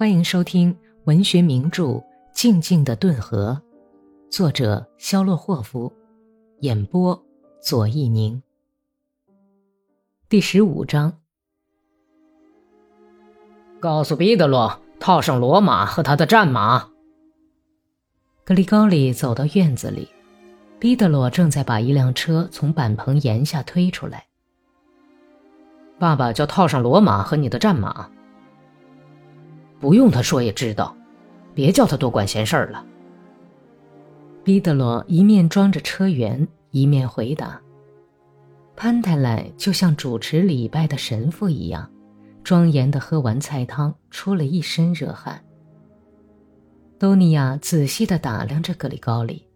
欢迎收听文学名著《静静的顿河》，作者肖洛霍夫，演播左一宁。第十五章，告诉彼得罗套上罗马和他的战马。格里高里走到院子里，彼得罗正在把一辆车从板棚檐下推出来。爸爸叫套上罗马和你的战马。不用他说也知道，别叫他多管闲事儿了。彼得罗一面装着车辕，一面回答。潘太来就像主持礼拜的神父一样，庄严的喝完菜汤，出了一身热汗。多尼亚仔细地打量着格里高里，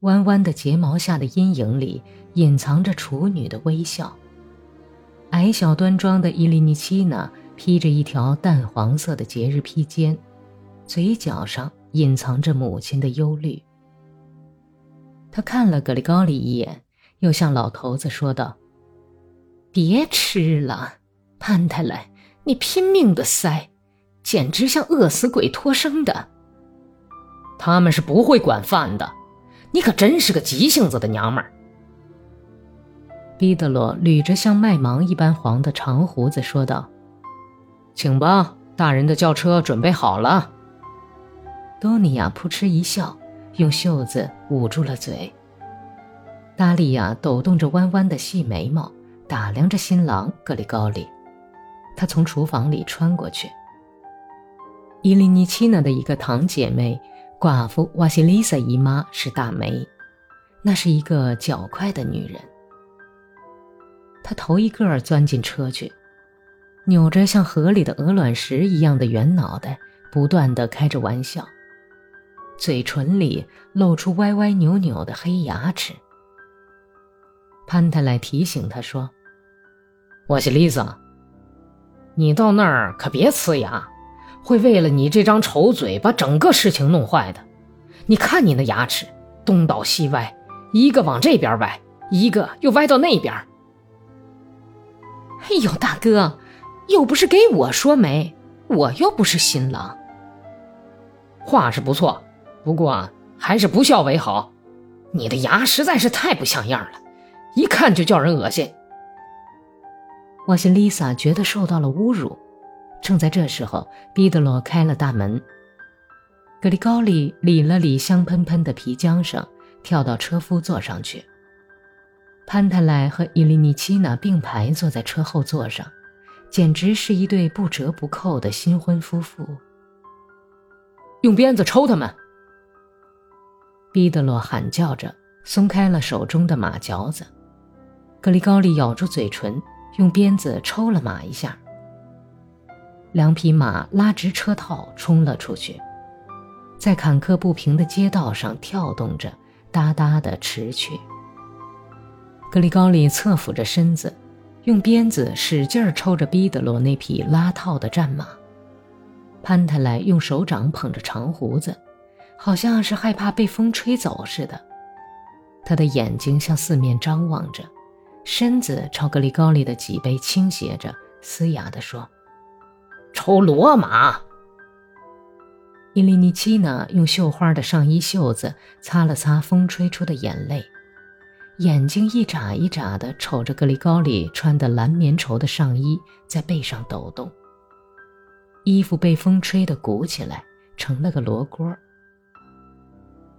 弯弯的睫毛下的阴影里隐藏着处女的微笑。矮小端庄的伊利尼奇娜披着一条淡黄色的节日披肩，嘴角上隐藏着母亲的忧虑。他看了格里高里一眼，又向老头子说道：“别吃了，潘太来，你拼命的塞，简直像饿死鬼托生的。他们是不会管饭的，你可真是个急性子的娘们儿。”彼得罗捋着像麦芒一般黄的长胡子说道：“请吧，大人的轿车准备好了。”多尼亚扑哧一笑，用袖子捂住了嘴。达利亚抖动着弯弯的细眉毛，打量着新郎格里高里。他从厨房里穿过去。伊利尼奇娜的一个堂姐妹，寡妇瓦西丽萨姨妈是大梅，那是一个较快的女人。她头一个钻进车去，扭着像河里的鹅卵石一样的圆脑袋，不断的开着玩笑，嘴唇里露出歪歪扭扭的黑牙齿。潘太来提醒他说：“我是丽萨，你到那儿可别呲牙，会为了你这张丑嘴把整个事情弄坏的。你看你那牙齿，东倒西歪，一个往这边歪，一个又歪到那边。”哎呦，大哥，又不是给我说媒，我又不是新郎。话是不错，不过还是不孝为好。你的牙实在是太不像样了，一看就叫人恶心。我西丽萨觉得受到了侮辱。正在这时候，彼得罗开了大门。格里高利理了理香喷喷的皮缰绳，跳到车夫座上去。潘泰莱和伊利尼奇娜并排坐在车后座上，简直是一对不折不扣的新婚夫妇。用鞭子抽他们！彼得罗喊叫着，松开了手中的马嚼子。格里高利咬住嘴唇，用鞭子抽了马一下。两匹马拉直车套冲了出去，在坎坷不平的街道上跳动着，哒哒地驰去。格里高利侧俯着身子，用鞭子使劲儿抽着彼得罗那匹拉套的战马。潘泰莱用手掌捧着长胡子，好像是害怕被风吹走似的。他的眼睛向四面张望着，身子朝格里高利的脊背倾斜着，嘶哑地说：“抽骡马！”伊利尼奇娜用绣花的上衣袖子擦了擦风吹出的眼泪。眼睛一眨一眨地瞅着格里高里穿的蓝棉绸的上衣在背上抖动，衣服被风吹得鼓起来，成了个罗锅。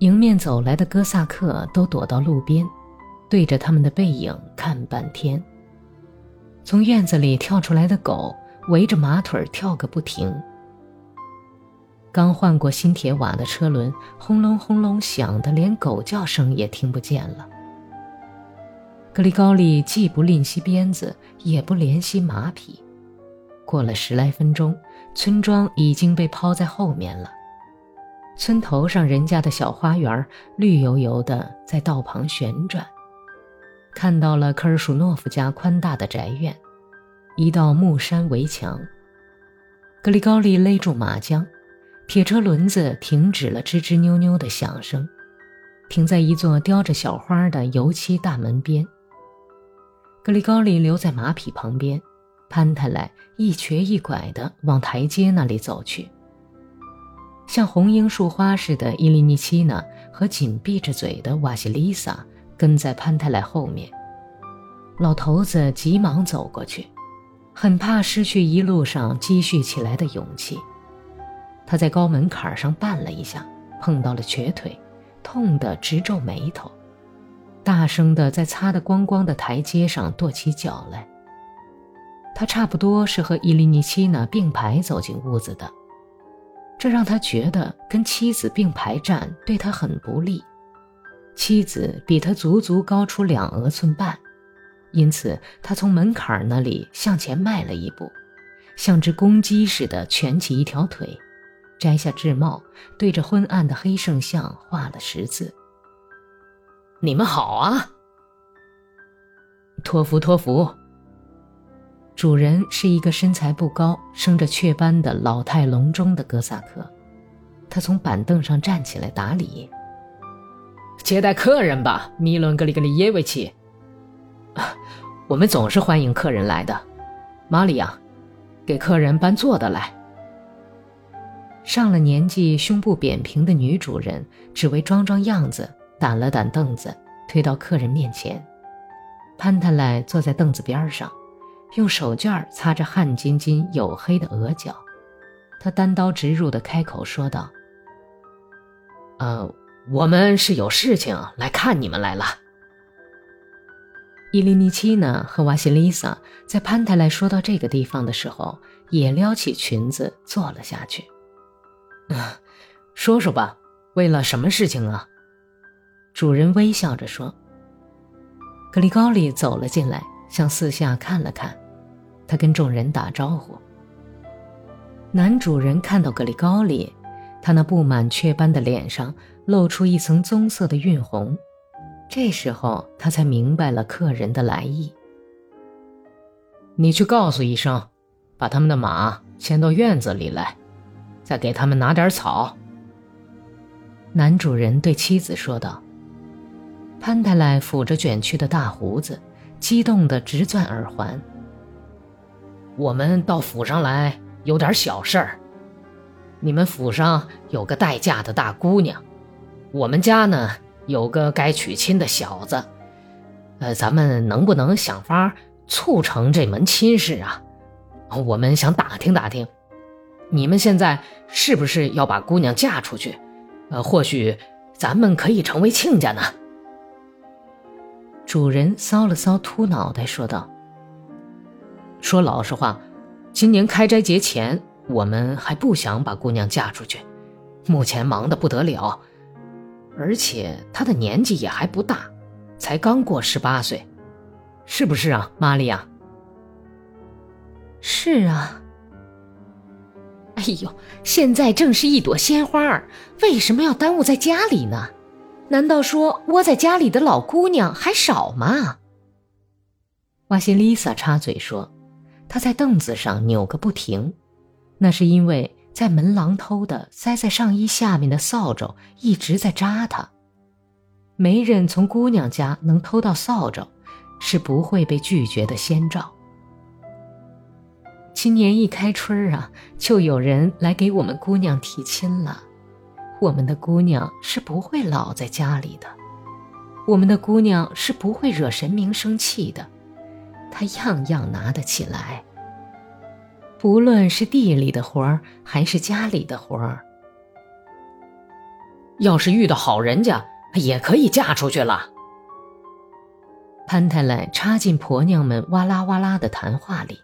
迎面走来的哥萨克都躲到路边，对着他们的背影看半天。从院子里跳出来的狗围着马腿跳个不停。刚换过新铁瓦的车轮轰隆轰隆响得连狗叫声也听不见了。格里高利既不吝惜鞭子，也不怜惜马匹。过了十来分钟，村庄已经被抛在后面了。村头上人家的小花园绿油油的，在道旁旋转。看到了科尔舒诺夫家宽大的宅院，一道木山围墙。格里高利勒住马缰，铁车轮子停止了吱吱扭扭的响声，停在一座雕着小花的油漆大门边。格里高利留在马匹旁边，潘泰莱一瘸一拐地往台阶那里走去，像红樱树花似的伊利尼奇娜和紧闭着嘴的瓦西丽萨跟在潘泰莱后面。老头子急忙走过去，很怕失去一路上积蓄起来的勇气。他在高门槛上绊了一下，碰到了瘸腿，痛得直皱眉头，大声地在擦得光光的台阶上跺起脚来。他差不多是和伊利尼奇娜并排走进屋子的，这让他觉得跟妻子并排站对他很不利。妻子比他足足高出两额寸半，因此他从门槛那里向前迈了一步，像只公鸡似的蜷起一条腿，摘下制帽，对着昏暗的黑圣像画了十字。你们好啊，托福托福。主人是一个身材不高、生着雀斑的老态龙钟的哥萨克，他从板凳上站起来打理。接待客人吧，米伦格里格里耶维奇。我们总是欢迎客人来的，玛利亚，给客人搬坐的来。上了年纪、胸部扁平的女主人只为装装样子，掸了掸凳子，推到客人面前。潘泰莱坐在凳子边上。用手绢擦着汗津津黝黑的额角，他单刀直入地开口说道：“呃，我们是有事情来看你们来了。”伊利尼奇娜和瓦西丽萨在潘泰莱说到这个地方的时候，也撩起裙子坐了下去。说说吧，为了什么事情啊？主人微笑着说。格里高利走了进来，向四下看了看。他跟众人打招呼。男主人看到格里高里，他那布满雀斑的脸上露出一层棕色的晕红。这时候他才明白了客人的来意。你去告诉一声，把他们的马牵到院子里来，再给他们拿点草。男主人对妻子说道。潘太莱抚着卷曲的大胡子，激动得直攥耳环。我们到府上来有点小事儿。你们府上有个待嫁的大姑娘，我们家呢有个该娶亲的小子。呃，咱们能不能想法促成这门亲事啊？我们想打听打听，你们现在是不是要把姑娘嫁出去？呃，或许咱们可以成为亲家呢。主人搔了搔秃脑袋，说道。说老实话，今年开斋节前，我们还不想把姑娘嫁出去。目前忙得不得了，而且她的年纪也还不大，才刚过十八岁，是不是啊，玛利亚？是啊。哎呦，现在正是一朵鲜花，为什么要耽误在家里呢？难道说窝在家里的老姑娘还少吗？瓦西丽萨插嘴说。她在凳子上扭个不停，那是因为在门廊偷的塞在上衣下面的扫帚一直在扎她。媒人从姑娘家能偷到扫帚，是不会被拒绝的先兆。今年一开春啊，就有人来给我们姑娘提亲了。我们的姑娘是不会老在家里的，我们的姑娘是不会惹神明生气的。她样样拿得起来，不论是地里的活儿还是家里的活儿。要是遇到好人家，也可以嫁出去了。潘太来插进婆娘们哇啦哇啦的谈话里。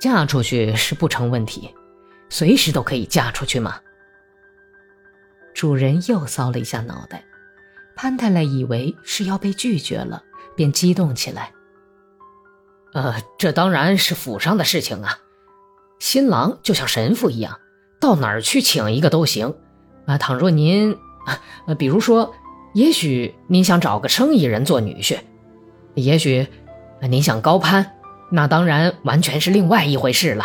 嫁出去是不成问题，随时都可以嫁出去嘛。主人又搔了一下脑袋，潘太来以为是要被拒绝了，便激动起来。呃，这当然是府上的事情啊。新郎就像神父一样，到哪儿去请一个都行。啊，倘若您，呃，比如说，也许您想找个生意人做女婿，也许您想高攀，那当然完全是另外一回事了。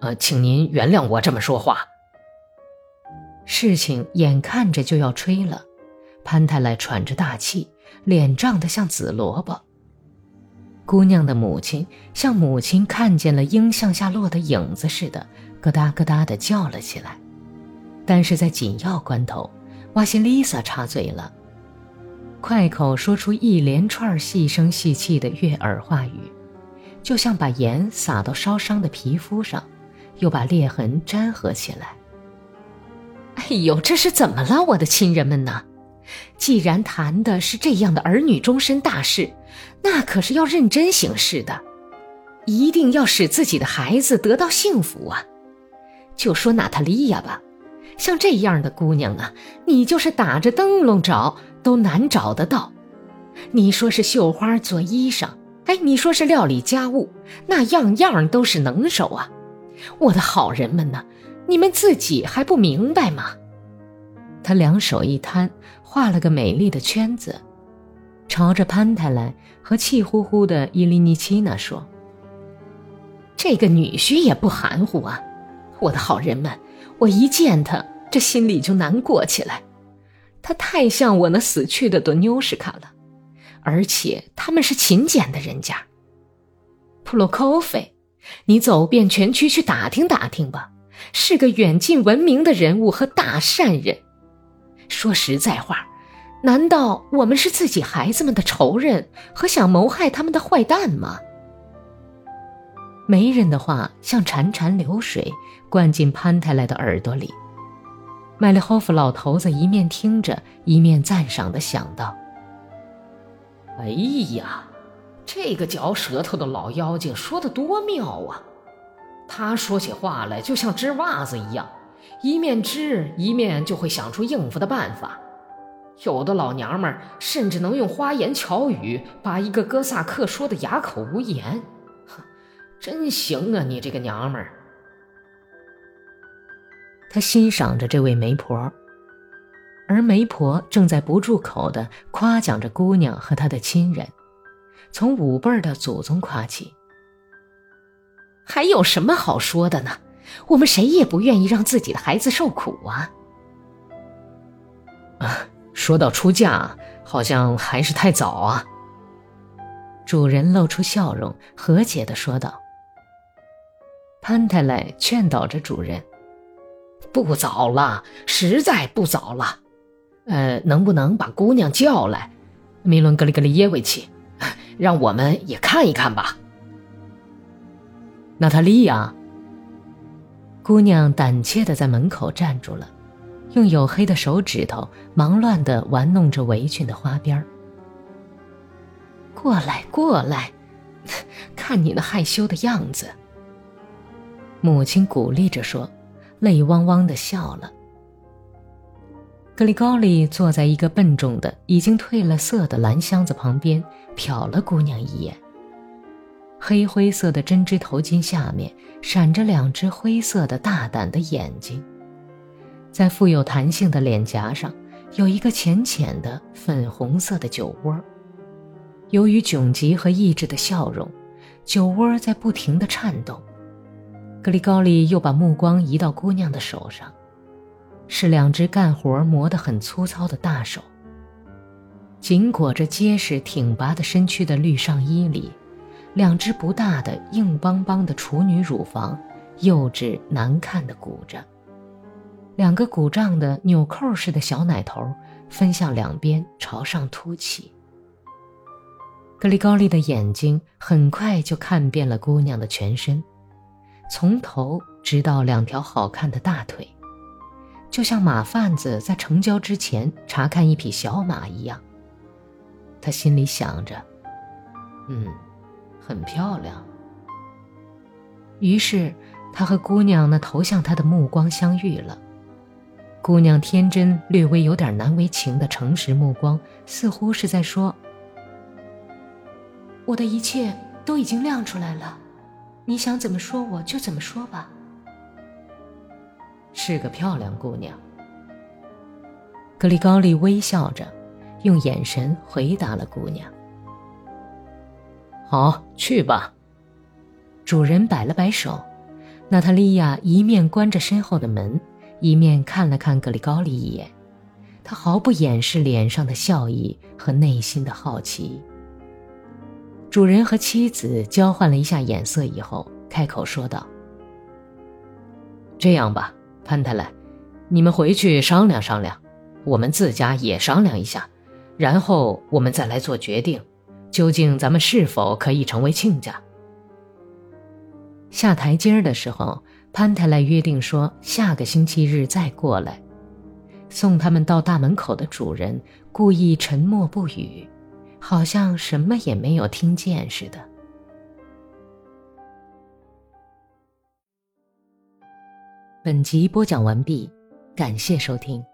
呃，请您原谅我这么说话。事情眼看着就要吹了，潘太来喘着大气，脸涨得像紫萝卜。姑娘的母亲像母亲看见了鹰向下落的影子似的，咯哒咯哒地叫了起来。但是在紧要关头，瓦西丽萨插嘴了，快口说出一连串细声细气的悦耳话语，就像把盐撒到烧伤的皮肤上，又把裂痕粘合起来。哎呦，这是怎么了，我的亲人们呢？既然谈的是这样的儿女终身大事，那可是要认真行事的，一定要使自己的孩子得到幸福啊！就说娜塔莉亚吧。像这样的姑娘啊，你就是打着灯笼找都难找得到。你说是绣花做衣裳，哎，你说是料理家务，那样样都是能手啊。我的好人们呢，你们自己还不明白吗？他两手一摊，画了个美丽的圈子，朝着潘太来和气呼呼的伊利尼奇娜说：“这个女婿也不含糊啊，我的好人们。”我一见他，这心里就难过起来。他太像我那死去的多妞什卡了，而且他们是勤俭的人家。普洛科菲，你走遍全区去打听打听吧，是个远近闻名的人物和大善人。说实在话，难道我们是自己孩子们的仇人和想谋害他们的坏蛋吗？媒人的话像潺潺流水，灌进潘太来的耳朵里。麦利霍夫老头子一面听着，一面赞赏地想到：“哎呀，这个嚼舌头的老妖精说的多妙啊！他说起话来就像织袜子一样，一面织一面就会想出应付的办法。有的老娘们甚至能用花言巧语把一个哥萨克说的哑口无言。”哼真行啊，你这个娘们儿！他欣赏着这位媒婆，而媒婆正在不住口的夸奖着姑娘和她的亲人，从五辈的祖宗夸起。还有什么好说的呢？我们谁也不愿意让自己的孩子受苦啊！啊，说到出嫁，好像还是太早啊。主人露出笑容，和解的说道。潘太来劝导着主人：“不早了，实在不早了。呃，能不能把姑娘叫来，米伦格里格里耶维奇，让我们也看一看吧？”娜塔莉亚，姑娘胆怯的在门口站住了，用黝黑的手指头忙乱的玩弄着围裙的花边儿过来，过来，看你那害羞的样子。母亲鼓励着说，泪汪汪的笑了。格里高利坐在一个笨重的、已经褪了色的蓝箱子旁边，瞟了姑娘一眼。黑灰色的针织头巾下面闪着两只灰色的大胆的眼睛，在富有弹性的脸颊上有一个浅浅的粉红色的酒窝。由于窘急和抑制的笑容，酒窝在不停地颤动。格里高利又把目光移到姑娘的手上，是两只干活磨得很粗糙的大手。紧裹着结实挺拔的身躯的绿上衣里，两只不大的硬邦邦的处女乳房，幼稚难看的鼓着。两个鼓胀的纽扣似的小奶头分向两边，朝上凸起。格里高利的眼睛很快就看遍了姑娘的全身。从头直到两条好看的大腿，就像马贩子在成交之前查看一匹小马一样。他心里想着：“嗯，很漂亮。”于是，他和姑娘那投向他的目光相遇了。姑娘天真、略微有点难为情的诚实目光，似乎是在说：“我的一切都已经亮出来了。”你想怎么说我就怎么说吧。是个漂亮姑娘。格里高利微笑着，用眼神回答了姑娘。好，去吧。主人摆了摆手，娜塔莉亚一面关着身后的门，一面看了看格里高利一眼，她毫不掩饰脸上的笑意和内心的好奇。主人和妻子交换了一下眼色以后，开口说道：“这样吧，潘太来，你们回去商量商量，我们自家也商量一下，然后我们再来做决定，究竟咱们是否可以成为亲家。下台阶儿的时候，潘太来约定说下个星期日再过来。送他们到大门口的主人故意沉默不语，好像什么也没有听见似的。本集播讲完毕，感谢收听。